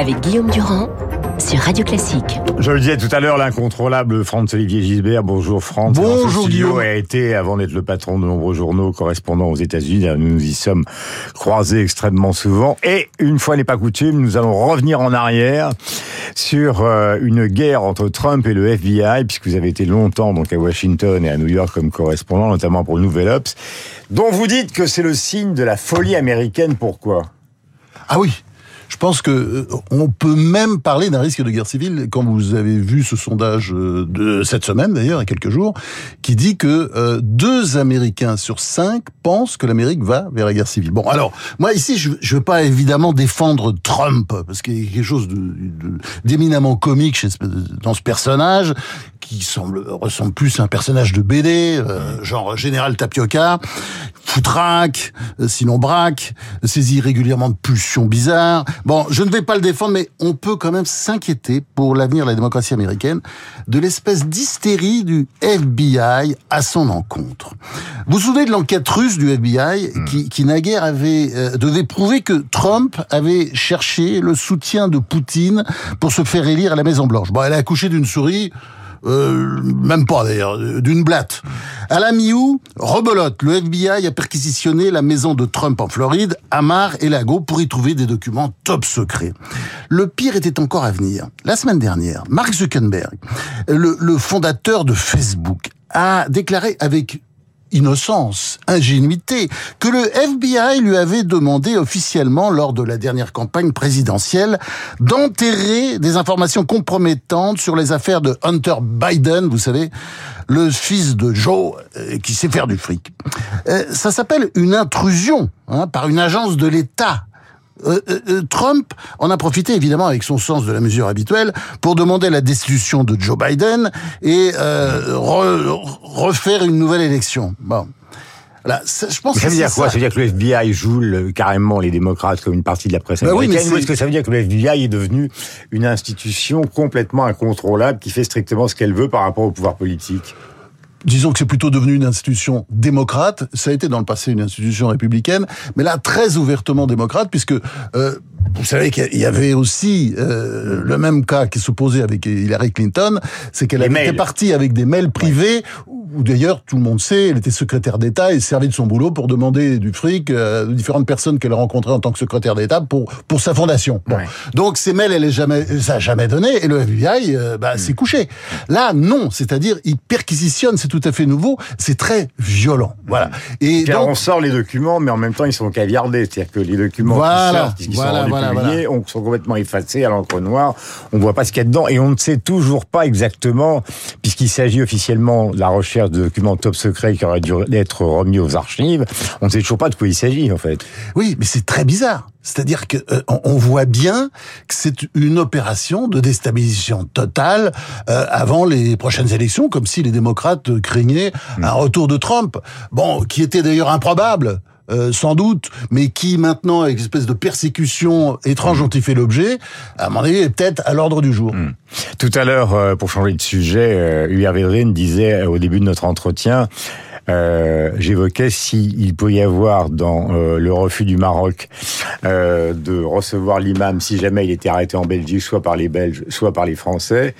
avec Guillaume Durand sur Radio Classique. Je le disais tout à l'heure, l'incontrôlable Franz-Olivier Gisbert. Bonjour Franz. Bonjour Guillaume. a été, avant d'être le patron de nombreux journaux correspondants aux États-Unis, nous nous y sommes croisés extrêmement souvent. Et une fois n'est pas coutume, nous allons revenir en arrière sur euh, une guerre entre Trump et le FBI, puisque vous avez été longtemps donc à Washington et à New York comme correspondant, notamment pour le Nouvel Ops, dont vous dites que c'est le signe de la folie américaine. Pourquoi? Ah oui, je pense que euh, on peut même parler d'un risque de guerre civile quand vous avez vu ce sondage euh, de cette semaine d'ailleurs, il y a quelques jours, qui dit que euh, deux Américains sur cinq pensent que l'Amérique va vers la guerre civile. Bon, alors moi ici, je ne veux pas évidemment défendre Trump parce qu'il y a quelque chose d'éminemment comique chez, dans ce personnage qui semble ressemble plus à un personnage de BD, genre Général Tapioca, foutraque, sinon braque, saisit régulièrement de pulsions bizarres. Bon, je ne vais pas le défendre, mais on peut quand même s'inquiéter pour l'avenir de la démocratie américaine de l'espèce d'hystérie du FBI à son encontre. Vous vous souvenez de l'enquête russe du FBI hmm. qui, qui naguère avait euh, devait prouver que Trump avait cherché le soutien de Poutine pour se faire élire à la Maison Blanche. Bon, elle a accouché d'une souris. Euh, même pas d'ailleurs, d'une blatte. À la mi-août, rebelote, le FBI a perquisitionné la maison de Trump en Floride, Amar et Lago, pour y trouver des documents top secrets. Le pire était encore à venir. La semaine dernière, Mark Zuckerberg, le, le fondateur de Facebook, a déclaré avec innocence, ingénuité, que le FBI lui avait demandé officiellement lors de la dernière campagne présidentielle d'enterrer des informations compromettantes sur les affaires de Hunter Biden, vous savez, le fils de Joe euh, qui sait faire du fric. Euh, ça s'appelle une intrusion hein, par une agence de l'État euh, euh, euh, Trump en a profité évidemment avec son sens de la mesure habituelle pour demander la destitution de Joe Biden et refaire une nouvelle élection. Bon. Ça, je pense ça veut dire quoi ça. veut dire que le FBI joue carrément les démocrates comme une partie de la presse bah américaine oui, Ou est-ce que ça veut dire que le FBI est devenu une institution complètement incontrôlable qui fait strictement ce qu'elle veut par rapport au pouvoir politique? Disons que c'est plutôt devenu une institution démocrate. Ça a été dans le passé une institution républicaine, mais là très ouvertement démocrate, puisque euh, vous savez qu'il y avait aussi euh, le même cas qui s'opposait avec Hillary Clinton, c'est qu'elle était partie avec des mails privés où d'ailleurs tout le monde sait, elle était secrétaire d'État et servait de son boulot pour demander du fric à différentes personnes qu'elle a rencontrées en tant que secrétaire d'État pour pour sa fondation. Bon. Donc ces mails, elle est jamais, ça a jamais donné et le FBI euh, bah, mm. s'est couché. Là, non, c'est-à-dire il perquisitionne, c'est tout à fait nouveau, c'est très violent. Voilà. Mm. Et, donc, on sort les documents, mais en même temps ils sont caviardés, c'est-à-dire que les documents voilà, qui sortent, qui sont publiés, sont complètement effacés à l'encre noire. On voit pas ce qu'il y a dedans et on ne sait toujours pas exactement, puisqu'il s'agit officiellement de la recherche de documents top secrets qui auraient dû être remis aux archives. On ne sait toujours pas de quoi il s'agit, en fait. Oui, mais c'est très bizarre. C'est-à-dire que euh, on voit bien que c'est une opération de déstabilisation totale euh, avant les prochaines élections, comme si les démocrates craignaient hmm. un retour de Trump. Bon, qui était d'ailleurs improbable. Euh, sans doute, mais qui maintenant, avec une espèce de persécution étrange mmh. dont il fait l'objet, à mon avis, est peut-être à l'ordre du jour. Mmh. Tout à l'heure, euh, pour changer de sujet, euh, Védrine disait au début de notre entretien, euh, j'évoquais s'il peut y avoir dans le refus du Maroc de recevoir l'imam si jamais il était arrêté en Belgique, soit par les Belges, soit par les Français.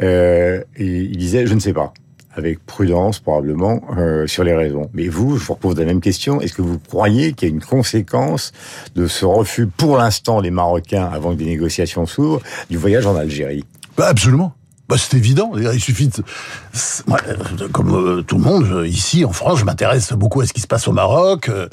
il disait, je ne sais pas avec prudence probablement euh, sur les raisons. Mais vous, je vous repose la même question. Est-ce que vous croyez qu'il y a une conséquence de ce refus pour l'instant des Marocains, avant que des négociations s'ouvrent, du voyage en Algérie? Bah Absolument. Bah, c'est évident. Il suffit de... comme euh, tout le monde, ici, en France, je m'intéresse beaucoup à ce qui se passe au Maroc. Euh,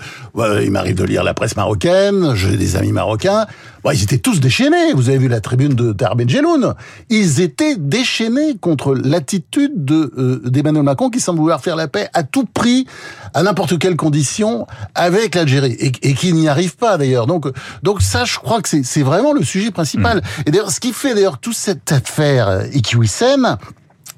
il m'arrive de lire la presse marocaine. J'ai des amis marocains. Bon, ils étaient tous déchaînés. Vous avez vu la tribune de Darben Jeloun. Ils étaient déchaînés contre l'attitude de d'Emmanuel Macron qui semble vouloir faire la paix à tout prix, à n'importe quelle condition, avec l'Algérie. Et, et qui n'y arrive pas, d'ailleurs. Donc, donc ça, je crois que c'est vraiment le sujet principal. Mmh. Et d'ailleurs, ce qui fait d'ailleurs toute cette affaire et qui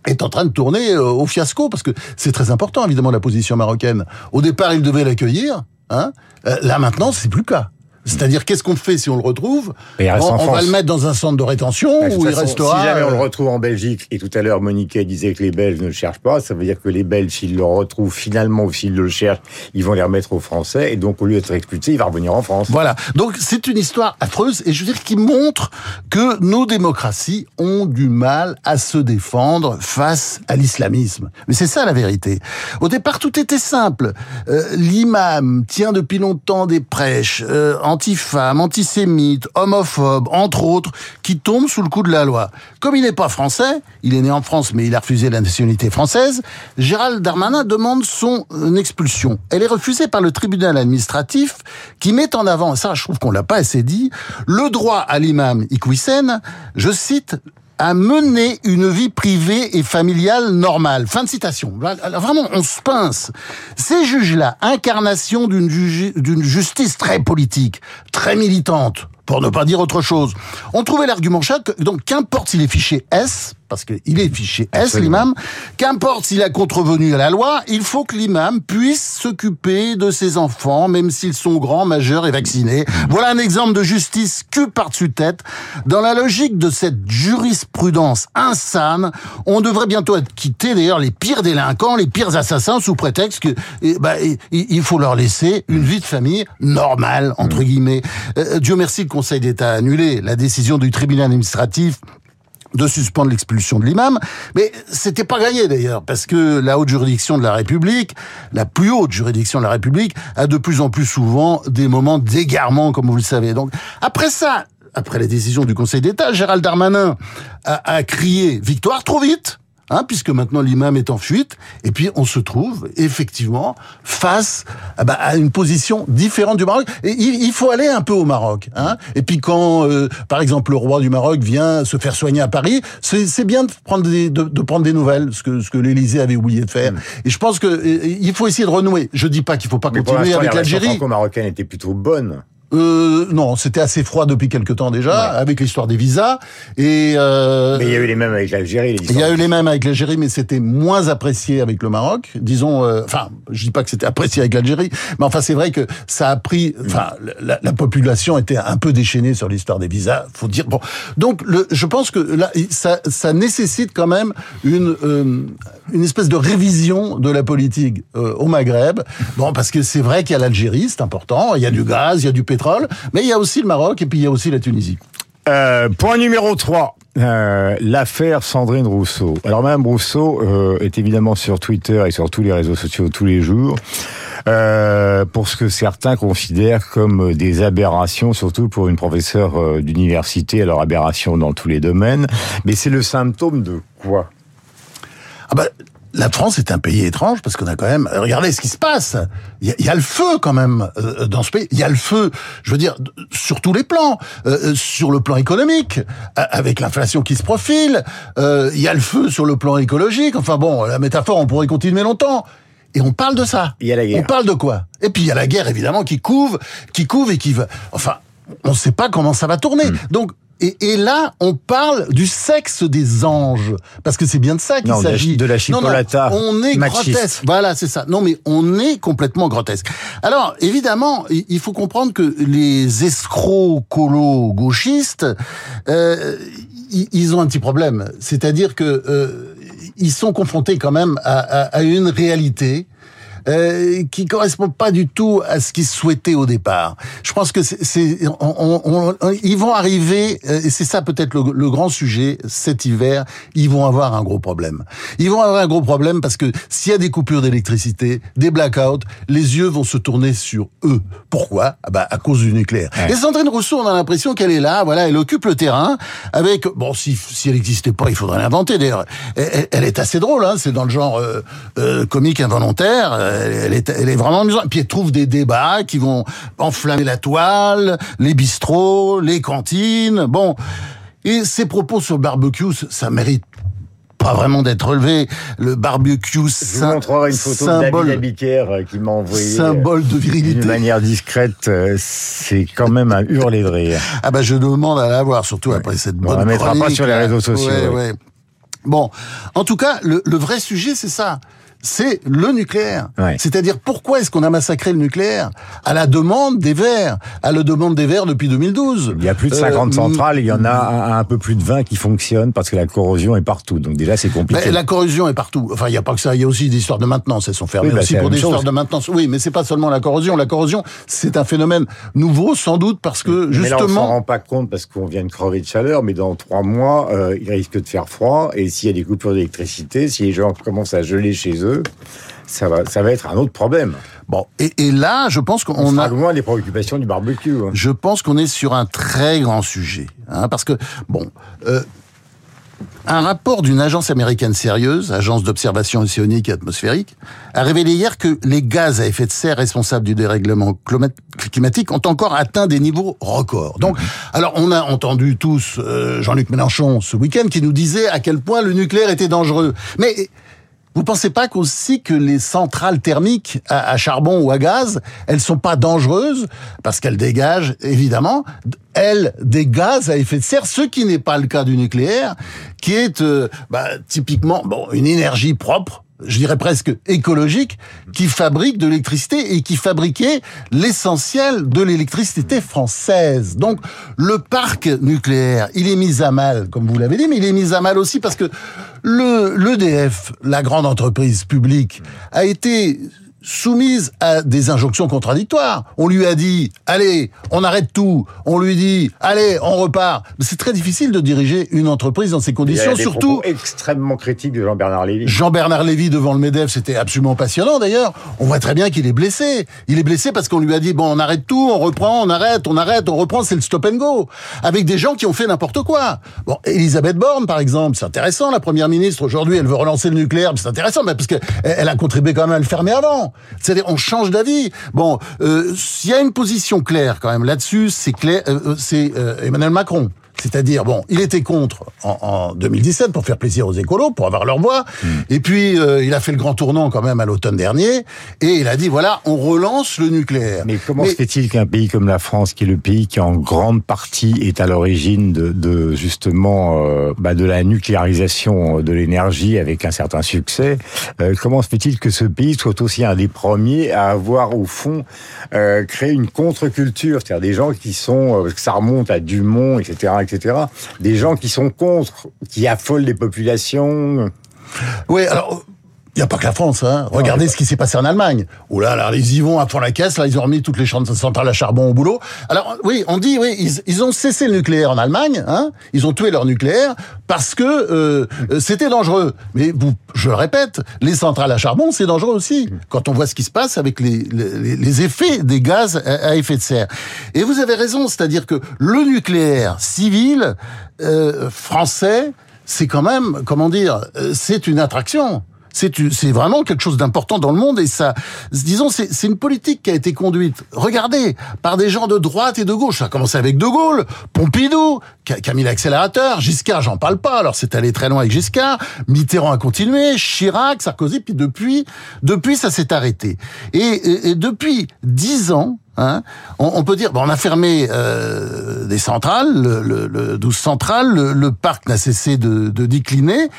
est en train de tourner euh, au fiasco parce que c'est très important évidemment la position marocaine. Au départ, ils devaient l'accueillir, hein. Euh, là maintenant, c'est plus le cas. C'est-à-dire, qu'est-ce qu'on fait si on le retrouve on, va le mettre dans un centre de rétention Bah, où il façon, restera. Si jamais on le euh, retrouve en Belgique, et tout à l'heure Monique disait que les Belges ne le cherchent pas, ça veut dire que les Belges, s'ils le retrouvent finalement ou s'ils le cherchent, ils vont les remettre aux Français, et donc au lieu d'être expulsé, il va revenir en France. Voilà. Donc c'est une histoire affreuse et je veux dire qui montre que nos démocraties ont du mal à se défendre face à l'islamisme. Mais c'est ça la vérité. Au départ, tout était simple. Euh, L'imam tient depuis longtemps des prêches euh, anti-femmes, antisémites, homophobes, entre autres, qui tombent sous le coup de la loi. Comme il n'est pas français, il est né en France mais il a refusé la nationalité française, Gérald Darmanin demande son euh, expulsion. Elle est refusée par le tribunal administratif qui met en avant, ça je trouve qu'on l'a pas assez dit, le droit à l'imam Iqwisen, je cite, à mener une vie privée et familiale normale. Fin de citation. Vraiment, on se pince. Ces juges-là, incarnation d'une justice très politique, très militante, pour ne pas dire autre chose, ont trouvé l'argument chaque, donc qu'importe s'il est fiché S, parce qu'il est fiché S, l'imam, qu'importe s'il a contrevenu à la loi, il faut que l'imam puisse s'occuper de ses enfants, même s'ils sont grands, majeurs et vaccinés. Voilà un exemple de justice cul par-dessus tête. Dans la logique de cette jurisprudence insane, on devrait bientôt être quitté d'ailleurs les pires délinquants, les pires assassins, sous prétexte que eh ben, il il faut leur laisser une vie de famille normale, entre guillemets. Euh, Dieu merci, le Conseil d'État a annulé la décision du tribunal administratif de suspendre l'expulsion de l'imam, mais c'était pas gagné d'ailleurs, parce que la haute juridiction de la République, la plus haute juridiction de la République, a de plus en plus souvent des moments d'égarement, comme vous le savez. Donc après ça, après la décision du Conseil d'État, Gérald Darmanin a, a crié victoire trop vite. Hein, puisque maintenant l'imam est en fuite, et puis on se trouve effectivement face ah bah, à une position différente du Maroc. Et il, il faut aller un peu au Maroc. Hein. Et puis quand, euh, par exemple, le roi du Maroc vient se faire soigner à Paris, c'est bien de prendre des, de, de prendre des nouvelles, ce que, ce que l'Élysée avait oublié de faire. Et je pense que il faut essayer de renouer. Je dis pas qu'il faut pas Mais continuer avec l'Algérie. franco-marocaines étaient plutôt bonnes. Euh, non, c'était assez froid depuis quelque temps déjà, avec l'histoire des visas. Et euh, Mais il y a eu les mêmes avec l'Algérie. les il y a eu les mêmes avec l'Algérie, mais c'était moins apprécié avec le Maroc. Disons, euh, enfin, je dis pas que c'était apprécié avec l'Algérie, mais enfin, c'est vrai que ça a pris. Enfin, la, la population était un peu déchaînée sur l'histoire des visas. Faut dire bon. Donc, le, je pense que là, ça, ça nécessite quand même une euh, une espèce de révision de la politique euh, au Maghreb. Bon, parce que c'est vrai qu'il y a l'Algérie, c'est important. Il y a du gaz, il y a du pétrole, mais il y a aussi le Maroc et puis il y a aussi la Tunisie. Euh, point numéro 3. Euh, l'affaire Sandrine Rousseau. Alors Madame Rousseau euh, est évidemment sur Twitter et sur tous les réseaux sociaux tous les jours euh, pour ce que certains considèrent comme des aberrations, surtout pour une professeure d'université. Alors aberration dans tous les domaines, mais c'est le symptôme de quoi? Ah bah, la France est un pays étrange parce qu'on a quand même. Regardez ce qui se passe. Il y a, il y a le feu quand même euh, dans ce pays. Il y a le feu. Je veux dire sur tous les plans, Euh, sur le plan économique, avec l'inflation qui se profile. euh, il y a le feu sur le plan écologique. Enfin bon, la métaphore, on pourrait continuer longtemps. Et on parle de ça. Il y a la guerre. On parle de quoi? Et puis il y a la guerre évidemment qui couve, qui couve et qui va. Enfin, on ne sait pas comment ça va tourner. Hmm. Donc. Et, et là, on parle du sexe des anges, parce que c'est bien de ça qu'il Non, de la- s'agit. de la Non, non, chipolata on est machiste. grotesque. Voilà, c'est ça. Non, mais on est complètement grotesque. Alors, évidemment, il faut comprendre que les escrocs colos gauchistes, euh, ils- ils ont un petit problème. C'est-à-dire que euh, ils sont confrontés quand même à, à- à une réalité. Euh, qui correspond pas du tout à ce qu'ils souhaitaient au départ. Je pense que c'est, on- on- on- ils vont arriver, euh, et c'est ça peut-être le, le grand sujet cet hiver. Ils vont avoir un gros problème. Ils vont avoir un gros problème parce que s'il y a des coupures d'électricité, des blackouts, les yeux vont se tourner sur eux. Pourquoi? Ah bah à cause du nucléaire. Ouais. Et Sandrine Rousseau, on a l'impression qu'elle est là, voilà, elle occupe le terrain avec bon si si elle n'existait pas, il faudrait l'inventer d'ailleurs. Elle, elle- elle est assez drôle, hein, c'est dans le genre euh, euh, comique involontaire. Elle, est elle est vraiment amusante. Puis elle trouve des débats qui vont enflammer la toile, les bistrots, les cantines. Bon, et ses propos sur le barbecue, ça- mérite pas vraiment d'être relevé. Le barbecue, Je vous montrerai une photo de symbole, David Abiker euh, qui m'a envoyé euh, symbole de d'une virilité. manière discrète. euh, C'est quand même un hurler de rire. Ah bah je demande à la voir, surtout après cette Bon, bonne on la mettra pas sur les réseaux sociaux, Ouais, ouais. ouais. Bon, en tout cas, le, le vrai sujet, c'est ça. C'est le nucléaire. Ouais. C'est-à-dire pourquoi est-ce qu'on a massacré le nucléaire À la demande des Verts, à la demande des Verts depuis 2012. Il y a plus de Euh, 50 centrales, il y en a un, un peu plus de 20 qui fonctionnent parce que la corrosion est partout. Donc déjà, c'est compliqué. La corrosion est partout. Enfin, il n'y a pas que ça. Il y a aussi des histoires de maintenance. Elles sont fermées Oui, bah, aussi pour des chose. histoires de maintenance. Oui, mais c'est pas seulement la corrosion. La corrosion, c'est un phénomène nouveau, sans doute, parce que Mais là, on s'en justement, rend pas compte parce qu'on vient de crever de chaleur, mais dans trois mois, euh, il risque de faire froid. Et s'il y a des coupures d'électricité, si les gens commencent à geler chez eux, ça va, ça va être un autre problème. bon, et, et là, je pense On, qu'on a, loin des préoccupations du barbecue. hein. je pense qu'on est sur un très grand sujet, hein, parce que bon. Euh, un rapport d'une agence américaine sérieuse, agence d'observation océanique et atmosphérique, a révélé hier que les gaz à effet de serre responsables du dérèglement climatique ont encore atteint des niveaux records. Donc, alors on a entendu tous euh, Jean-Luc Mélenchon ce week-end qui nous disait à quel point le nucléaire était dangereux. Mais vous pensez pas qu'aussi que les centrales thermiques à, charbon ou à gaz, elles sont pas dangereuses? Parce qu'elles dégagent évidemment elles des gaz à effet de serre, ce qui n'est pas le cas du nucléaire, qui est euh, bah, typiquement bon une énergie propre. Je dirais presque écologique, qui fabrique de l'électricité et qui fabriquait l'essentiel de l'électricité française. Donc, le parc nucléaire, il est mis à mal, comme vous l'avez dit, mais il est mis à mal aussi parce que le l'EDF, la grande entreprise publique, a été soumise à des injonctions contradictoires. On lui a dit, allez, on arrête tout. On lui dit, allez, on repart. Mais c'est très difficile de diriger une entreprise dans ces conditions, des surtout extrêmement critiques de Jean-Bernard Lévy. Jean-Bernard Lévy devant le MEDEF, c'était absolument passionnant d'ailleurs. On voit très bien qu'il est blessé. Il est blessé parce qu'on lui a dit, bon, on arrête tout, on reprend, on arrête, on arrête, on reprend, c'est le stop and go. Avec des gens qui ont fait n'importe quoi. Bon, Elisabeth Borne, par exemple, c'est intéressant, la première ministre, aujourd'hui, elle veut relancer le nucléaire, mais c'est intéressant, mais parce que elle a contribué quand même à le fermer avant. C'est-à-dire, on change d'avis. Bon, euh, s'il y a une position claire quand même là-dessus, c'est clair, euh, euh, c'est Emmanuel Macron. C'est-à-dire, bon, il était contre en, en 2017 pour faire plaisir aux écolos, pour avoir leur voix. Hmm. Et puis, euh, il a fait le grand tournant quand même à l'automne dernier. Et il a dit, voilà, on relance le nucléaire. Mais comment se fait-il qu'un pays comme la France, qui est le pays qui en grande partie est à l'origine de, de, justement euh, bah, de la nucléarisation de l'énergie avec un certain succès, euh, comment se fait-il que ce pays soit aussi un des premiers à avoir au fond créé une contre-culture, c'est-à-dire des gens qui sont, ça remonte à Dumont, etc., etc., des gens qui sont contre, qui affolent les populations. Oui, alors. Il n'y a pas que la France, hein. Regardez ce qui s'est passé en Allemagne. Oh là là, ils y vont à fond la caisse, là, ils ont remis toutes les centrales à charbon au boulot. Alors, oui, on dit, oui, ils, ils ont cessé le nucléaire en Allemagne, hein. Ils ont tué leur nucléaire parce que euh, euh, c'était dangereux. Mais vous, je le répète, les centrales à charbon, c'est dangereux aussi. Quand on voit ce qui se passe avec les, les, les effets des gaz à, à, effet de serre. Et vous avez raison, c'est-à-dire que le nucléaire civil euh, français, c'est quand même, comment dire, euh, c'est une attraction. C'est vraiment quelque chose d'important dans le monde et ça, disons, c'est une politique qui a été conduite, regardez, par des gens de droite et de gauche. Ça a commencé avec De Gaulle, Pompidou, qui a, Giscard, j'en parle pas, alors c'est allé très loin avec Giscard, Mitterrand a continué, Chirac, Sarkozy, puis depuis, depuis ça s'est arrêté. Et, et, et, depuis dix ans, Hein on, on, peut dire, on a fermé euh, des centrales, le, le, le 12 centrales, le, le parc n'a cessé de, de décliner.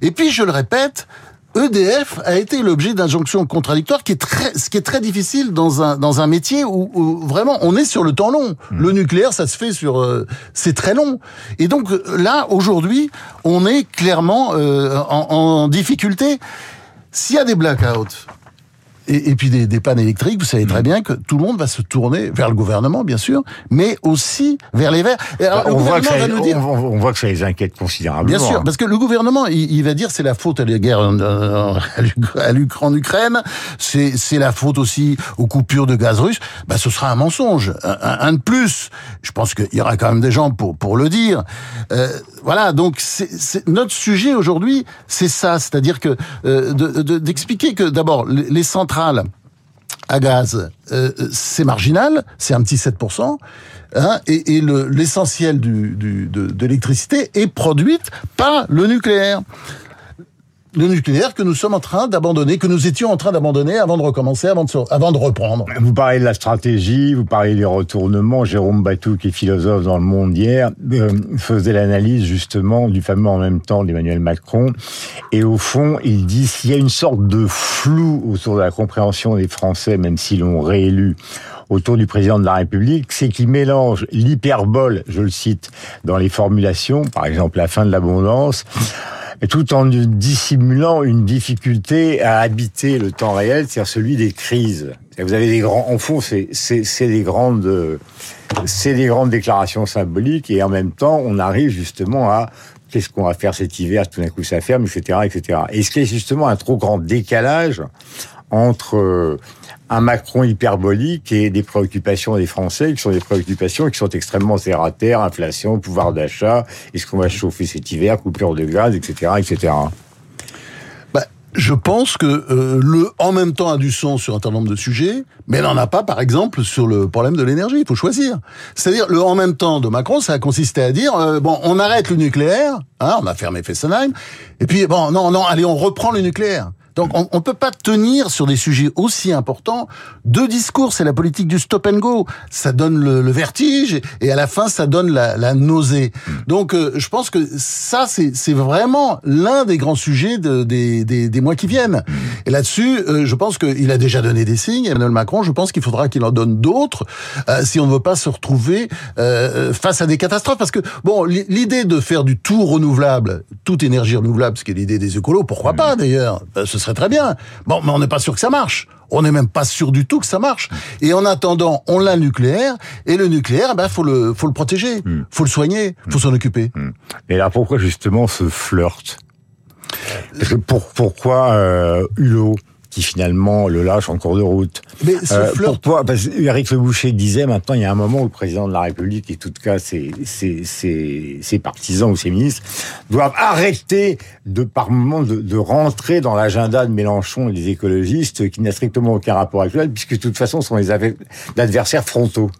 Et puis, je le répète, EDF a été l'objet d'injonctions contradictoires, qui est très, ce qui est très difficile dans un dans un métier où, où vraiment on est sur le temps long. Mmh. Le nucléaire, ça se fait sur, euh, c'est très long. Et donc là, aujourd'hui, on est clairement euh, en, en difficulté. S'il y a des blackouts, et, et, puis des, des, pannes électriques, vous savez très bien que tout le monde va se tourner vers le gouvernement, bien sûr, mais aussi vers les Verts. Alors, on, voit que ça, nous dire, on, voit que ça les inquiète considérablement. Bien sûr, parce que le gouvernement, il, il va dire c'est la faute à la guerre en, en Ukraine, c'est la faute aussi aux coupures de gaz russe. Ben, ce sera un mensonge, un, un de plus. Je pense qu'il y aura quand même des gens pour pour le dire. Euh, voilà, donc c'est notre sujet aujourd'hui, c'est ça, c'est-à-dire que euh, d'expliquer de, de, que d'abord les, les à gaz, euh, c'est marginal, c'est un petit 7%, hein, et, l'essentiel de l'électricité est produite par le nucléaire. Le nucléaire que nous sommes en train d'abandonner, que nous étions en train d'abandonner avant de recommencer, avant de, avant de reprendre. Vous parlez de la stratégie, vous parlez des retournements. Jérôme Batou, qui est philosophe dans le monde hier, euh, faisait l'analyse justement du fameux en même temps d'Emmanuel Macron. Et au fond, il dit s'il y a une sorte de flou autour de la compréhension des Français, même s'ils l'ont réélu, autour du président de la République, c'est qu'il mélange l'hyperbole, je le cite, dans les formulations, par exemple la fin de l'abondance, tout en dissimulant une difficulté à habiter le temps réel, c'est-à-dire celui des crises. Vous avez des grands, en fond, c'est des grandes, c'est des grandes déclarations symboliques, et en même temps, on arrive justement à qu'est-ce qu'on va faire cet hiver, tout d'un coup ça ferme, etc., etc. Et ce qui est justement un trop grand décalage entre un Macron hyperbolique et des préoccupations des Français qui sont des préoccupations qui sont extrêmement terre à terre, inflation, pouvoir d'achat, est-ce qu'on va chauffer cet hiver, coupure de gaz, etc., etc. Bah, je pense que euh, le en même temps a du sens sur un certain nombre de sujets, mais n'en a pas, par exemple, sur le problème de l'énergie. Il faut choisir. C'est-à-dire, le en même temps de Macron, ça a consisté à dire euh, bon, on arrête le nucléaire, hein, on a fermé Fessenheim, et puis bon, non, non, allez, on reprend le nucléaire. Donc on ne peut pas tenir sur des sujets aussi importants deux discours. C'est la politique du stop and go. Ça donne le, vertige et à la fin ça donne la, la nausée. Hmm. Donc euh, je pense que ça c'est vraiment l'un des grands sujets de, des, des, des, mois qui viennent. Hmm. Et là-dessus, euh, je pense qu'il a déjà donné des signes. Emmanuel Macron, je pense qu'il faudra qu'il en donne d'autres euh, si on ne veut pas se retrouver face à des catastrophes. Parce que bon, l'idée de faire du tout renouvelable, toute énergie renouvelable, ce qui est l'idée des écolos, pourquoi hmm. pas d'ailleurs serait très bien. Bon, mais on n'est pas sûr que ça marche. On n'est même pas sûr du tout que ça marche. Et en attendant, on l'a nucléaire, et le nucléaire, ben faut le faut le protéger, hmm. faut le soigner, faut s'en occuper. Hmm. Et là, pourquoi justement ce flirt? Pourquoi euh, Hulot? Qui finalement le lâche en cours de route. Mais ce euh, pourquoi Parce Eric Le Boucher disait maintenant, il y a un moment où le président de la République et tout cas ses, ses, ses, ses partisans ou ses ministres doivent arrêter de par moment de, de rentrer dans l'agenda de Mélenchon et des écologistes qui n'a strictement aucun rapport lui, puisque de toute façon ce sont les adversaires frontaux.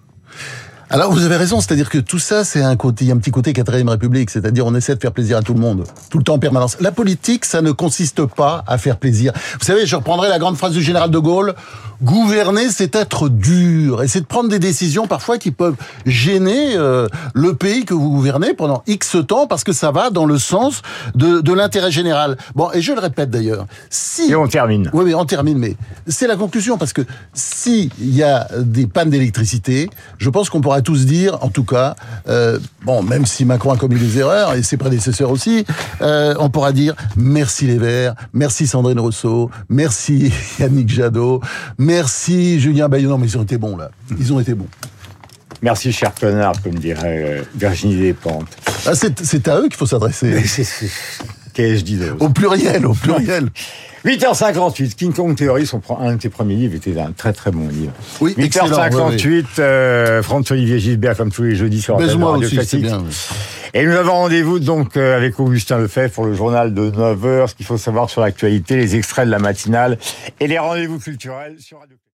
Alors vous avez raison, c'est-à-dire que tout ça, c'est un côté, un petit côté quatrième République, c'est-à-dire on essaie de faire plaisir à tout le monde, tout le temps en permanence. La politique, ça ne consiste pas à faire plaisir. Vous savez, je reprendrai la grande phrase du général de Gaulle gouverner, c'est être dur et c'est de prendre des décisions parfois qui peuvent gêner euh, le pays que vous gouvernez pendant X temps parce que ça va dans le sens de, de l'intérêt général. Bon, et je le répète d'ailleurs, si... Et on termine. Oui, oui, on termine, mais c'est la conclusion parce que s'il y a des pannes d'électricité, je pense qu'on pourra tous dire, en tout cas, euh, bon, même si Macron a commis des erreurs et ses prédécesseurs aussi, euh, on pourra dire merci les Verts, merci Sandrine Rousseau, merci Yannick Jadot, merci Julien Bayou. Non, mais ils ont été bons là. Ils ont été bons. Merci, cher connard, comme dirait euh, Virginie Despentes. Ah, c'est à eux qu'il faut s'adresser. Qu'ai-je dit Au pluriel, au pluriel. 8h58, King Kong Theory, son, un de tes premiers livres, était un très très bon livre. Oui, 8h58, euh, François-Olivier Gilbert, comme tous les jeudis sur Radio aussi, Classique. Bien, Et nous avons rendez-vous donc euh, avec Augustin Lefebvre pour le journal de 9h, ce qu'il faut savoir sur l'actualité, les extraits de la matinale et les rendez-vous culturels sur Radio